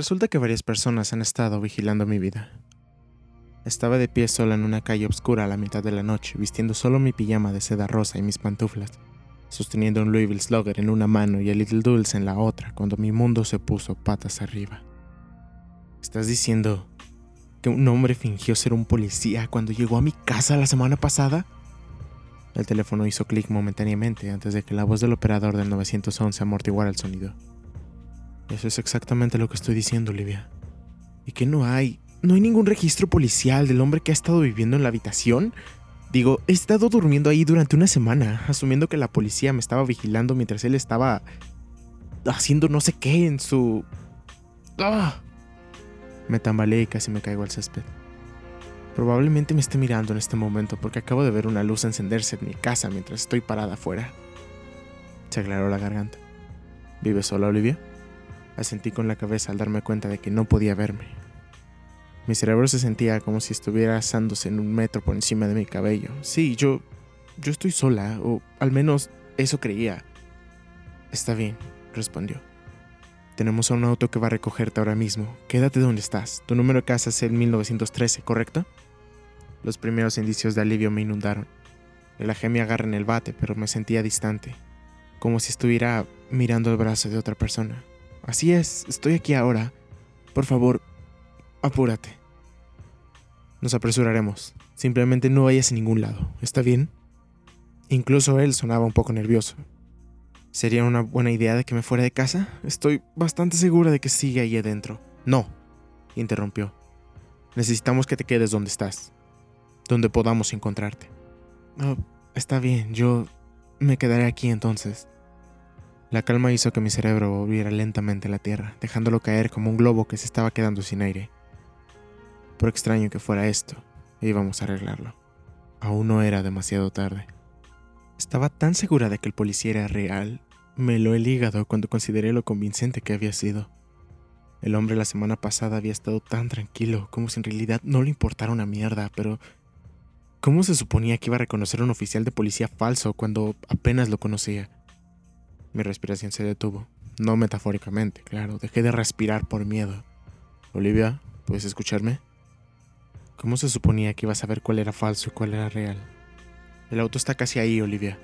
Resulta que varias personas han estado vigilando mi vida. Estaba de pie sola en una calle oscura a la mitad de la noche, vistiendo solo mi pijama de seda rosa y mis pantuflas, sosteniendo un Louisville Slugger en una mano y el Little Dulce en la otra, cuando mi mundo se puso patas arriba. ¿Estás diciendo que un hombre fingió ser un policía cuando llegó a mi casa la semana pasada? El teléfono hizo clic momentáneamente antes de que la voz del operador del 911 amortiguara el sonido. Eso es exactamente lo que estoy diciendo, Olivia. ¿Y que no hay? ¿No hay ningún registro policial del hombre que ha estado viviendo en la habitación? Digo, he estado durmiendo ahí durante una semana, asumiendo que la policía me estaba vigilando mientras él estaba haciendo no sé qué en su... ¡Ah! Me tambaleé y casi me caigo al césped. Probablemente me esté mirando en este momento porque acabo de ver una luz encenderse en mi casa mientras estoy parada afuera. Se aclaró la garganta. ¿Vive sola, Olivia? Asentí con la cabeza al darme cuenta de que no podía verme. Mi cerebro se sentía como si estuviera asándose en un metro por encima de mi cabello. Sí, yo. yo estoy sola, o al menos eso creía. Está bien, respondió. Tenemos a un auto que va a recogerte ahora mismo. Quédate donde estás. Tu número de casa es el 1913, ¿correcto? Los primeros indicios de alivio me inundaron. Relajé mi agarre en el bate, pero me sentía distante, como si estuviera mirando el brazo de otra persona. Así es, estoy aquí ahora. Por favor, apúrate. Nos apresuraremos. Simplemente no vayas a ningún lado. ¿Está bien? Incluso él sonaba un poco nervioso. ¿Sería una buena idea de que me fuera de casa? Estoy bastante segura de que sigue ahí adentro. No, interrumpió. Necesitamos que te quedes donde estás, donde podamos encontrarte. Oh, está bien, yo me quedaré aquí entonces. La calma hizo que mi cerebro volviera lentamente a la tierra, dejándolo caer como un globo que se estaba quedando sin aire. Por extraño que fuera esto, íbamos a arreglarlo. Aún no era demasiado tarde. Estaba tan segura de que el policía era real, me lo he ligado cuando consideré lo convincente que había sido. El hombre la semana pasada había estado tan tranquilo, como si en realidad no le importara una mierda, pero ¿cómo se suponía que iba a reconocer a un oficial de policía falso cuando apenas lo conocía? Mi respiración se detuvo, no metafóricamente, claro, dejé de respirar por miedo. Olivia, ¿puedes escucharme? ¿Cómo se suponía que iba a saber cuál era falso y cuál era real? El auto está casi ahí, Olivia.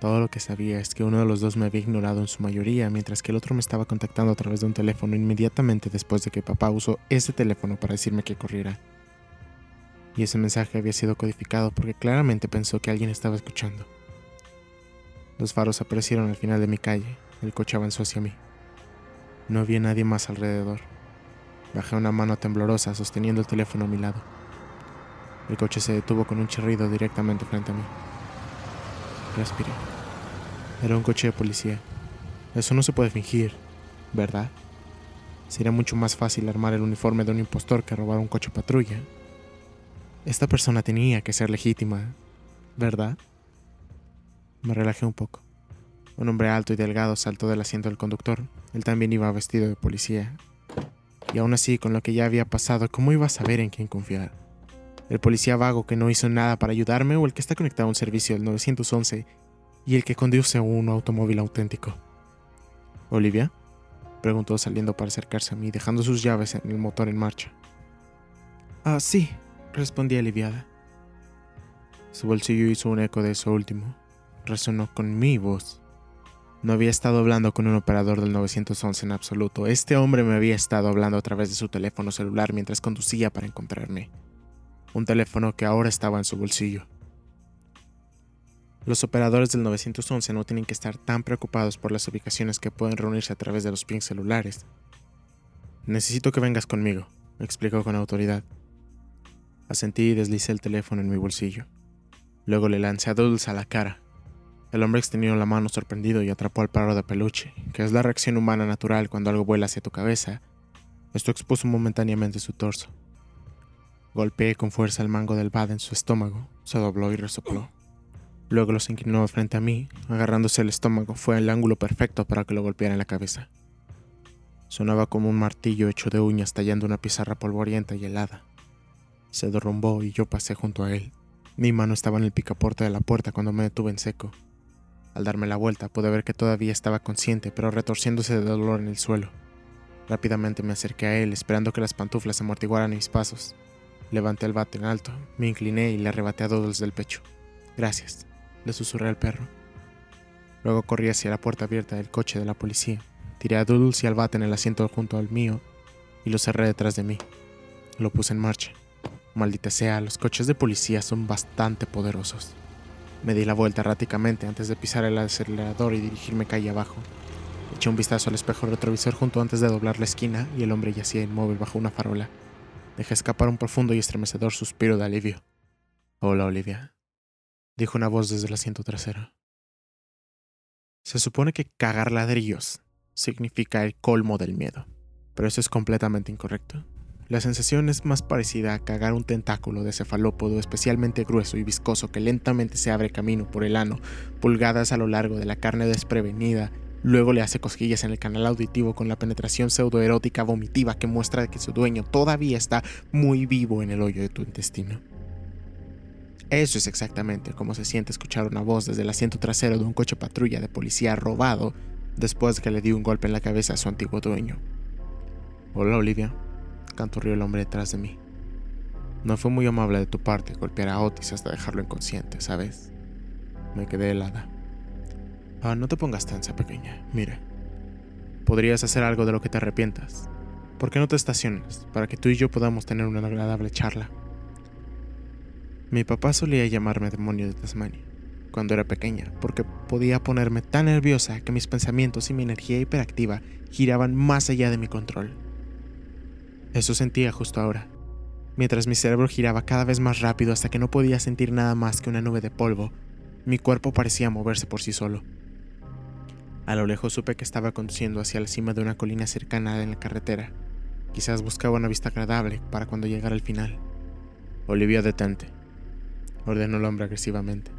Todo lo que sabía es que uno de los dos me había ignorado en su mayoría, mientras que el otro me estaba contactando a través de un teléfono inmediatamente después de que papá usó ese teléfono para decirme que corriera. Y ese mensaje había sido codificado porque claramente pensó que alguien estaba escuchando. Los faros aparecieron al final de mi calle. El coche avanzó hacia mí. No había nadie más alrededor. Bajé una mano temblorosa sosteniendo el teléfono a mi lado. El coche se detuvo con un chirrido directamente frente a mí. Respiré. Era un coche de policía. Eso no se puede fingir, ¿verdad? Sería mucho más fácil armar el uniforme de un impostor que robar un coche patrulla. Esta persona tenía que ser legítima, ¿verdad? Me relajé un poco. Un hombre alto y delgado saltó del asiento del conductor. Él también iba vestido de policía. Y aún así, con lo que ya había pasado, ¿cómo iba a saber en quién confiar? el policía vago que no hizo nada para ayudarme o el que está conectado a un servicio del 911 y el que conduce un automóvil auténtico. ¿Olivia? preguntó saliendo para acercarse a mí, dejando sus llaves en el motor en marcha. Ah, sí, respondí aliviada. Su bolsillo hizo un eco de eso último. Resonó con mi voz. No había estado hablando con un operador del 911 en absoluto. Este hombre me había estado hablando a través de su teléfono celular mientras conducía para encontrarme un teléfono que ahora estaba en su bolsillo. Los operadores del 911 no tienen que estar tan preocupados por las ubicaciones que pueden reunirse a través de los pings celulares. Necesito que vengas conmigo, explicó con autoridad. Asentí y deslicé el teléfono en mi bolsillo. Luego le lancé a Dulce a la cara. El hombre extendió la mano sorprendido y atrapó al perro de peluche, que es la reacción humana natural cuando algo vuela hacia tu cabeza. Esto expuso momentáneamente su torso. Golpeé con fuerza el mango del bad en su estómago. Se dobló y resopló. Luego los inclinó frente a mí, agarrándose el estómago. Fue el ángulo perfecto para que lo golpeara en la cabeza. Sonaba como un martillo hecho de uñas tallando una pizarra polvorienta y helada. Se derrumbó y yo pasé junto a él. Mi mano estaba en el picaporte de la puerta cuando me detuve en seco. Al darme la vuelta pude ver que todavía estaba consciente, pero retorciéndose de dolor en el suelo. Rápidamente me acerqué a él, esperando que las pantuflas amortiguaran mis pasos. Levanté el bate en alto, me incliné y le arrebaté a Doodles del pecho. Gracias, le susurré al perro. Luego corrí hacia la puerta abierta del coche de la policía. Tiré a Doodles y al bate en el asiento junto al mío y lo cerré detrás de mí. Lo puse en marcha. Maldita sea, los coches de policía son bastante poderosos. Me di la vuelta erráticamente antes de pisar el acelerador y dirigirme calle abajo. Eché un vistazo al espejo retrovisor junto antes de doblar la esquina y el hombre yacía inmóvil bajo una farola. Dejé escapar un profundo y estremecedor suspiro de alivio. Hola, Olivia, dijo una voz desde el asiento trasero. Se supone que cagar ladrillos significa el colmo del miedo, pero eso es completamente incorrecto. La sensación es más parecida a cagar un tentáculo de cefalópodo especialmente grueso y viscoso que lentamente se abre camino por el ano, pulgadas a lo largo de la carne desprevenida, luego le hace cosquillas en el canal auditivo con la penetración pseudoerótica vomitiva que muestra que su dueño todavía está muy vivo en el hoyo de tu intestino. Eso es exactamente como se siente escuchar una voz desde el asiento trasero de un coche patrulla de policía robado después de que le dio un golpe en la cabeza a su antiguo dueño. Hola Olivia, canturrió el hombre detrás de mí. No fue muy amable de tu parte golpear a Otis hasta dejarlo inconsciente, ¿sabes? Me quedé helada. Ah, no te pongas tensa, pequeña. Mira, podrías hacer algo de lo que te arrepientas. ¿Por qué no te estaciones para que tú y yo podamos tener una agradable charla? Mi papá solía llamarme demonio de Tasmania cuando era pequeña, porque podía ponerme tan nerviosa que mis pensamientos y mi energía hiperactiva giraban más allá de mi control. Eso sentía justo ahora, mientras mi cerebro giraba cada vez más rápido hasta que no podía sentir nada más que una nube de polvo. Mi cuerpo parecía moverse por sí solo. A lo lejos supe que estaba conduciendo hacia la cima de una colina cercana en la carretera. Quizás buscaba una vista agradable para cuando llegara al final. Olivia, detente, ordenó el hombre agresivamente.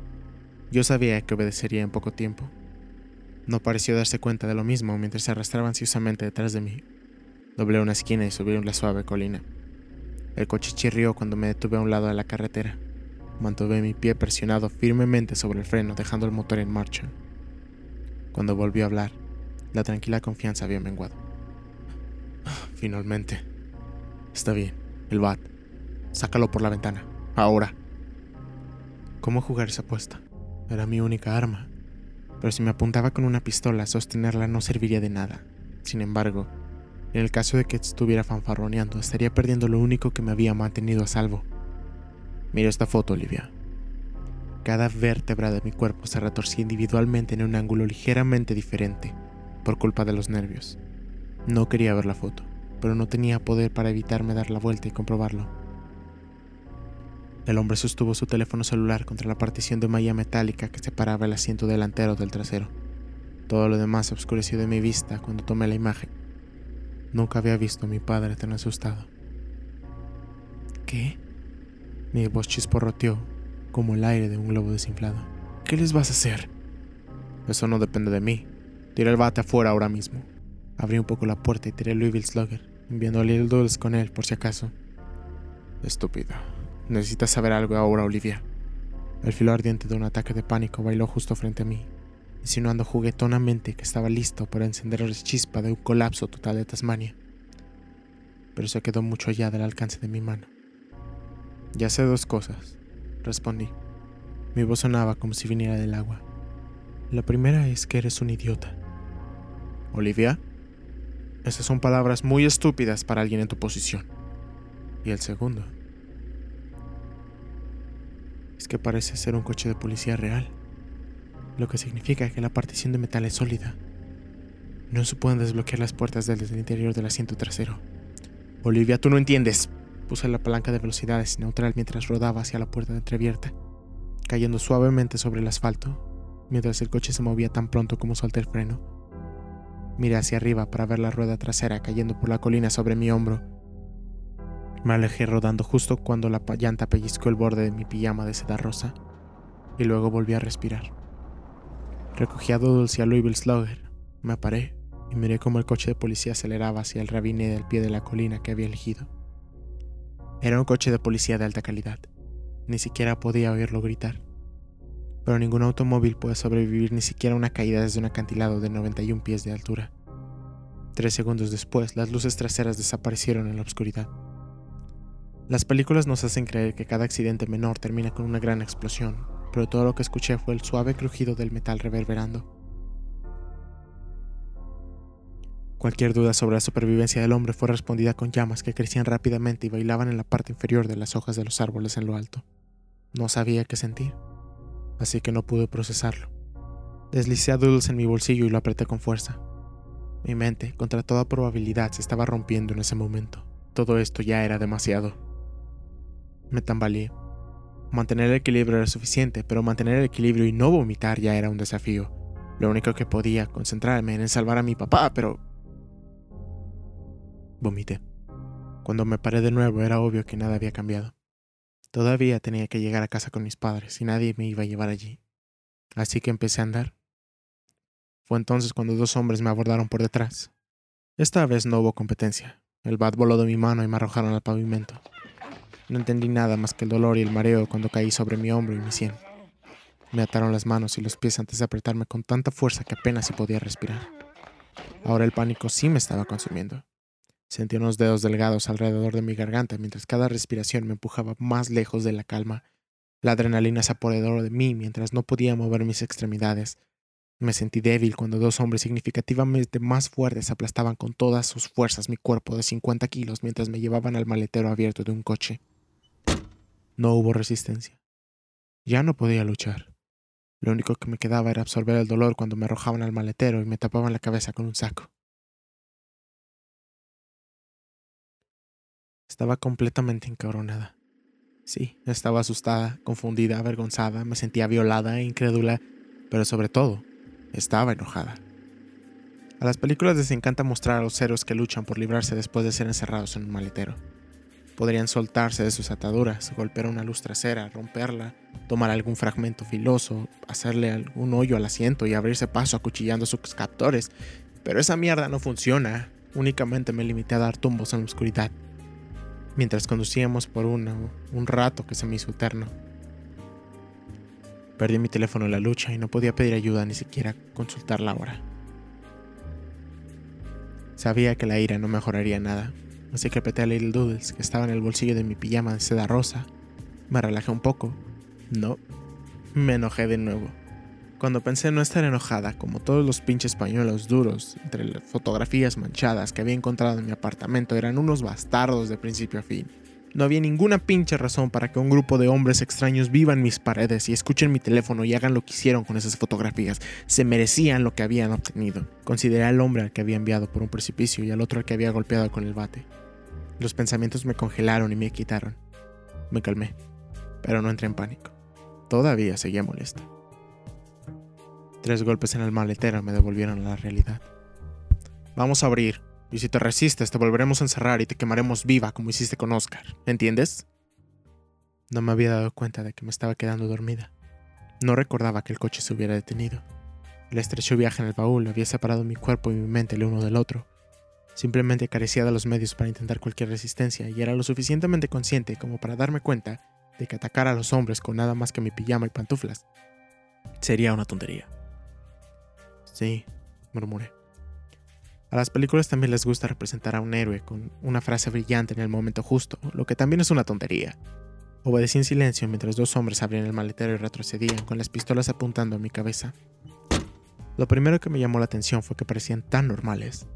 Yo sabía que obedecería en poco tiempo. No pareció darse cuenta de lo mismo mientras se arrastraba ansiosamente detrás de mí. Doblé una esquina y subí la suave colina. El coche chirrió cuando me detuve a un lado de la carretera. Mantuve mi pie presionado firmemente sobre el freno, dejando el motor en marcha. Cuando volvió a hablar, la tranquila confianza había menguado. Finalmente. Está bien, el bat. Sácalo por la ventana. Ahora. ¿Cómo jugar esa apuesta? Era mi única arma. Pero si me apuntaba con una pistola, sostenerla no serviría de nada. Sin embargo, en el caso de que estuviera fanfarroneando, estaría perdiendo lo único que me había mantenido a salvo. Mira esta foto, Olivia. Cada vértebra de mi cuerpo se retorcía individualmente en un ángulo ligeramente diferente, por culpa de los nervios. No quería ver la foto, pero no tenía poder para evitarme dar la vuelta y comprobarlo. El hombre sostuvo su teléfono celular contra la partición de malla metálica que separaba el asiento delantero del trasero. Todo lo demás se oscureció de mi vista cuando tomé la imagen. Nunca había visto a mi padre tan asustado. ¿Qué? Mi voz chisporroteó como el aire de un globo desinflado. ¿Qué les vas a hacer? Eso no depende de mí. Tiré el bate afuera ahora mismo. Abrí un poco la puerta y tiré el Louisville Slugger, enviando a Little Dulles con él por si acaso. Estúpido. Necesitas saber algo ahora, Olivia. El filo ardiente de un ataque de pánico bailó justo frente a mí insinuando juguetonamente que estaba listo para encender la chispa de un colapso total de Tasmania. Pero se quedó mucho allá del alcance de mi mano. Ya sé dos cosas, respondí. Mi voz sonaba como si viniera del agua. La primera es que eres un idiota. Olivia, esas son palabras muy estúpidas para alguien en tu posición. Y el segundo es que parece ser un coche de policía real lo que significa que la partición de metal es sólida. No se pueden desbloquear las puertas desde el interior del asiento trasero. Olivia, tú no entiendes. Puse la palanca de velocidades neutral mientras rodaba hacia la puerta entreabierta, cayendo suavemente sobre el asfalto, mientras el coche se movía tan pronto como solté el freno. Miré hacia arriba para ver la rueda trasera cayendo por la colina sobre mi hombro. Me alejé rodando justo cuando la llanta pellizcó el borde de mi pijama de seda rosa, y luego volví a respirar. Recogí a Doodles y Slugger. Me paré y miré cómo el coche de policía aceleraba hacia el ravine del pie de la colina que había elegido. Era un coche de policía de alta calidad. Ni siquiera podía oírlo gritar. Pero ningún automóvil puede sobrevivir ni siquiera una caída desde un acantilado de 91 pies de altura. Tres segundos después, las luces traseras desaparecieron en la oscuridad. Las películas nos hacen creer que cada accidente menor termina con una gran explosión, pero todo lo que escuché fue el suave crujido del metal reverberando. Cualquier duda sobre la supervivencia del hombre fue respondida con llamas que crecían rápidamente y bailaban en la parte inferior de las hojas de los árboles en lo alto. No sabía qué sentir, así que no pude procesarlo. Deslicé a Doodles en mi bolsillo y lo apreté con fuerza. Mi mente, contra toda probabilidad, se estaba rompiendo en ese momento. Todo esto ya era demasiado. Me tambaleé. Mantener el equilibrio era suficiente, pero mantener el equilibrio y no vomitar ya era un desafío. Lo único que podía concentrarme era en salvar a mi papá, pero Vomité. Cuando me paré de nuevo era obvio que nada había cambiado. Todavía tenía que llegar a casa con mis padres y nadie me iba a llevar allí. Así que empecé a andar. Fue entonces cuando dos hombres me abordaron por detrás. Esta vez no hubo competencia. El bat voló de mi mano y me arrojaron al pavimento. No entendí nada más que el dolor y el mareo cuando caí sobre mi hombro y mi sien. Me ataron las manos y los pies antes de apretarme con tanta fuerza que apenas si podía respirar. Ahora el pánico sí me estaba consumiendo. Sentí unos dedos delgados alrededor de mi garganta mientras cada respiración me empujaba más lejos de la calma. La adrenalina se apoderó de mí mientras no podía mover mis extremidades. Me sentí débil cuando dos hombres significativamente más fuertes aplastaban con todas sus fuerzas mi cuerpo de 50 kilos mientras me llevaban al maletero abierto de un coche. No hubo resistencia. Ya no podía luchar. Lo único que me quedaba era absorber el dolor cuando me arrojaban al maletero y me tapaban la cabeza con un saco. Estaba completamente encabronada. Sí, estaba asustada, confundida, avergonzada, me sentía violada e incrédula, pero sobre todo, estaba enojada. A las películas les encanta mostrar a los héroes que luchan por librarse después de ser encerrados en un maletero. Podrían soltarse de sus ataduras, golpear una luz trasera, romperla, tomar algún fragmento filoso, hacerle algún hoyo al asiento y abrirse paso acuchillando sus captores, pero esa mierda no funciona. Únicamente me limité a dar tumbos en la oscuridad mientras conducíamos por una, un rato que se me hizo eterno. Perdí mi teléfono en la lucha y no podía pedir ayuda ni siquiera consultar la hora. Sabía que la ira no mejoraría nada, así que apreté a Little Doodles que estaba en el bolsillo de mi pijama de seda rosa. Me relajé un poco. No, me enojé de nuevo. Cuando pensé no estar enojada, como todos los pinches pañuelos duros, entre las fotografías manchadas que había encontrado en mi apartamento, eran unos bastardos de principio a fin. No había ninguna pinche razón para que un grupo de hombres extraños vivan mis paredes y escuchen mi teléfono y hagan lo que hicieron con esas fotografías. Se merecían lo que habían obtenido. Consideré al hombre al que había enviado por un precipicio y al otro al que había golpeado con el bate. Los pensamientos me congelaron y me quitaron. Me calmé, pero no entré en pánico. Todavía seguía molesta. Tres golpes en el maletero me devolvieron a la realidad. Vamos a abrir, y si te resistes te volveremos a encerrar y te quemaremos viva como hiciste con Oscar, ¿entiendes? No me había dado cuenta de que me estaba quedando dormida. No recordaba que el coche se hubiera detenido. El estrecho viaje en el baúl había separado mi cuerpo y mi mente el uno del otro. Simplemente carecía de los medios para intentar cualquier resistencia y era lo suficientemente consciente como para darme cuenta de que atacar a los hombres con nada más que mi pijama y pantuflas sería una tontería. Sí, murmuré. A las películas también les gusta representar a un héroe con una frase brillante en el momento justo, lo que también es una tontería. Obedecí en silencio mientras dos hombres abrían el maletero y retrocedían con las pistolas apuntando a mi cabeza. Lo primero que me llamó la atención fue que parecían tan normales.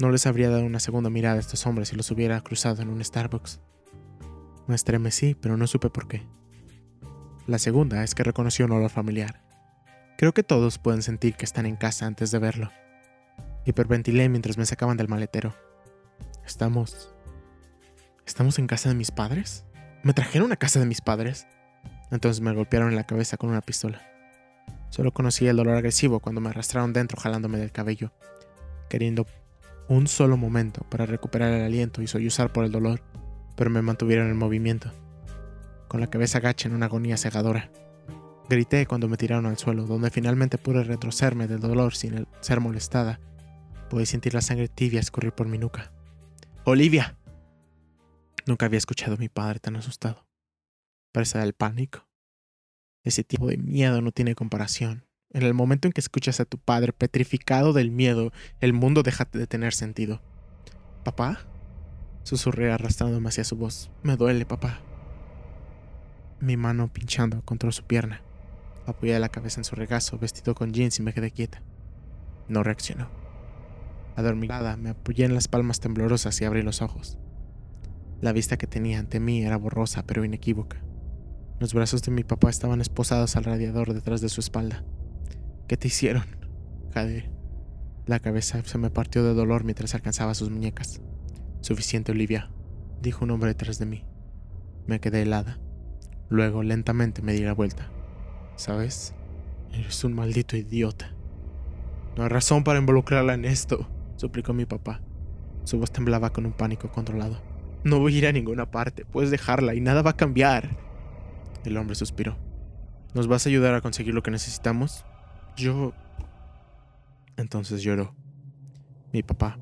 No les habría dado una segunda mirada a estos hombres si los hubiera cruzado en un Starbucks. Me estremecí, pero no supe por qué. La segunda es que reconocí un olor familiar. Creo que todos pueden sentir que están en casa antes de verlo. Hiperventilé mientras me sacaban del maletero. Estamos... ¿Estamos en casa de mis padres? ¿Me trajeron a casa de mis padres? Entonces me golpearon en la cabeza con una pistola. Solo conocí el dolor agresivo cuando me arrastraron dentro jalándome del cabello, queriendo un solo momento para recuperar el aliento y sollozar por el dolor, pero me mantuvieron en movimiento, con la cabeza agacha en una agonía cegadora. Grité cuando me tiraron al suelo, donde finalmente pude retrocederme del dolor sin ser molestada. Pude sentir la sangre tibia escurrir por mi nuca. ¡Olivia! Nunca había escuchado a mi padre tan asustado. Parece el pánico. Ese tipo de miedo no tiene comparación. En el momento en que escuchas a tu padre petrificado del miedo, el mundo deja de tener sentido. ¿Papá? Susurré arrastrándome hacia su voz. Me duele, papá. Mi mano pinchando contra su pierna. Apoyé la cabeza en su regazo, vestido con jeans y me quedé quieta. No reaccionó. Adormilada, me apoyé en las palmas temblorosas y abrí los ojos. La vista que tenía ante mí era borrosa pero inequívoca. Los brazos de mi papá estaban esposados al radiador detrás de su espalda. ¿Qué te hicieron? Jade. La cabeza se me partió de dolor mientras alcanzaba sus muñecas. Suficiente, Olivia, dijo un hombre detrás de mí. Me quedé helada. Luego, lentamente me di la vuelta. ¿Sabes? Eres un maldito idiota. No hay razón para involucrarla en esto, suplicó mi papá. Su voz temblaba con un pánico controlado. No voy a ir a ninguna parte, puedes dejarla y nada va a cambiar. El hombre suspiró. ¿Nos vas a ayudar a conseguir lo que necesitamos? Yo... Entonces lloró. Mi papá,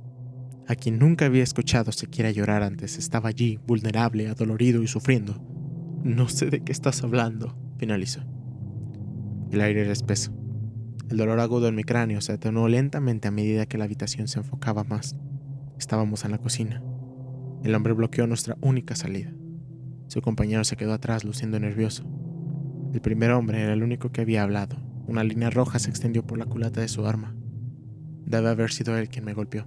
a quien nunca había escuchado siquiera llorar antes, estaba allí, vulnerable, adolorido y sufriendo. No sé de qué estás hablando, finalizó. El aire era espeso. El dolor agudo en mi cráneo se atenuó lentamente a medida que la habitación se enfocaba más. Estábamos en la cocina. El hombre bloqueó nuestra única salida. Su compañero se quedó atrás luciendo nervioso. El primer hombre era el único que había hablado. Una línea roja se extendió por la culata de su arma. Debe haber sido él quien me golpeó.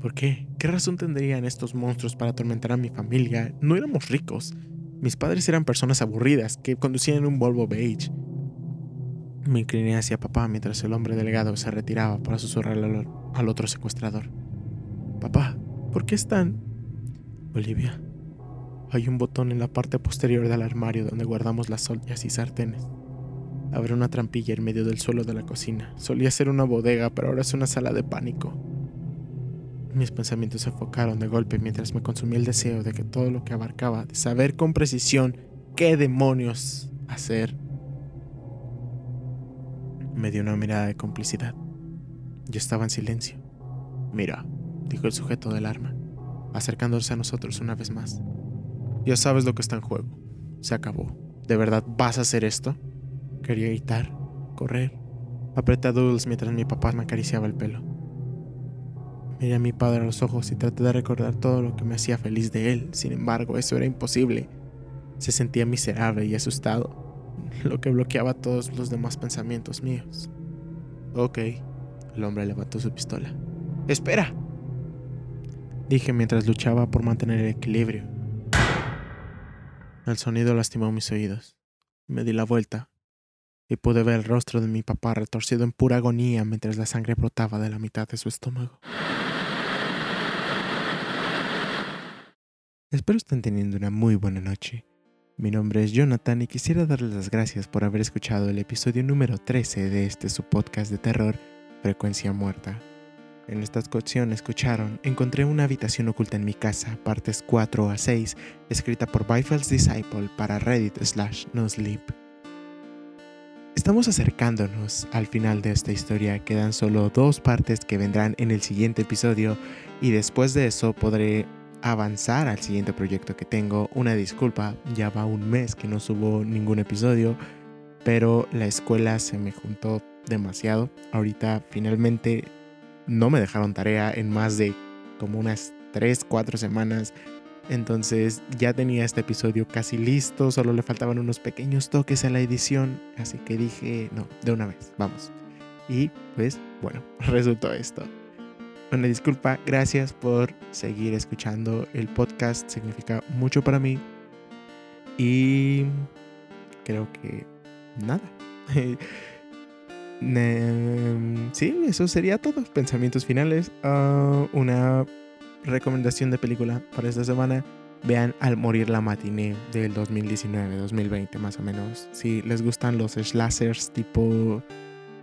¿Por qué? ¿Qué razón tendrían estos monstruos para atormentar a mi familia? No éramos ricos. Mis padres eran personas aburridas que conducían un Volvo beige. Me incliné hacia papá mientras el hombre delegado se retiraba para susurrarle al, otro secuestrador. Papá, ¿por qué están... Olivia, hay un botón en la parte posterior del armario donde guardamos las ollas y sartenes. Abre una trampilla en medio del suelo de la cocina. Solía ser una bodega, pero ahora es una sala de pánico. Mis pensamientos se enfocaron de golpe mientras me consumía el deseo de que todo lo que abarcaba, de saber con precisión qué demonios hacer, me dio una mirada de complicidad. Yo estaba en silencio. Mira, dijo el sujeto del arma, acercándose a nosotros una vez más. Ya sabes lo que está en juego. Se acabó. ¿De verdad vas a hacer esto? Quería gritar, correr. Apreté a Doodles mientras mi papá me acariciaba el pelo. Miré a mi padre a los ojos y traté de recordar todo lo que me hacía feliz de él. Sin embargo, eso era imposible. Se sentía miserable y asustado, lo que bloqueaba todos los demás pensamientos míos. Ok, el hombre levantó su pistola. ¡Espera! Dije mientras luchaba por mantener el equilibrio. El sonido lastimó mis oídos. Me di la vuelta y pude ver el rostro de mi papá retorcido en pura agonía mientras la sangre brotaba de la mitad de su estómago. Espero estén teniendo una muy buena noche. Mi nombre es Jonathan y quisiera darles las gracias por haber escuchado el episodio número 13 de este su podcast de terror, Frecuencia Muerta. En esta ocasión escucharon Encontré una habitación oculta en mi casa, partes 4 a 6, escrita por Byfeld's Disciple para Reddit slash No Sleep. Estamos acercándonos al final de esta historia, quedan solo dos partes que vendrán en el siguiente episodio y después de eso podré avanzar al siguiente proyecto que tengo. Una disculpa, ya va un mes que no subo ningún episodio, pero la escuela se me juntó demasiado. Ahorita finalmente no me dejaron tarea en más de como unas 3, 4 semanas. Entonces ya tenía este episodio casi listo, solo le faltaban unos pequeños toques a la edición, así que dije, no, de una vez, vamos. Y pues bueno, resultó esto. Una disculpa, gracias por seguir escuchando el podcast, significa mucho para mí. Y creo que nada. sí, eso sería todo. Pensamientos finales. Ah, una recomendación de película para esta semana. Vean Al morir la matiné del 2019-2020 más o menos. Si les gustan los slashers tipo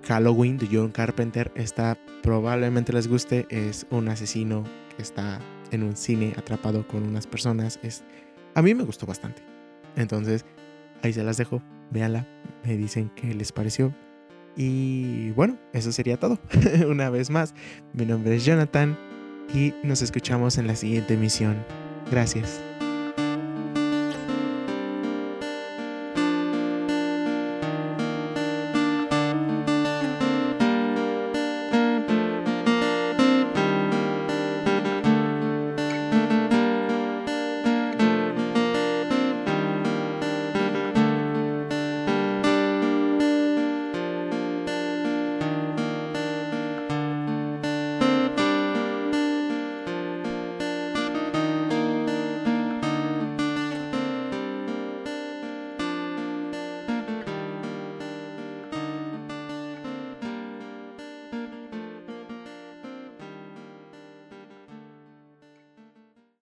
Halloween de John Carpenter. Esta probablemente les guste. Es un asesino que está en un cine atrapado con unas personas. Es, a mí me gustó bastante. Entonces, ahí se las dejo. Véanla. Me dicen qué les pareció. Y bueno, eso sería todo. Una vez más, mi nombre es Jonathan y nos escuchamos en la siguiente emisión. Gracias.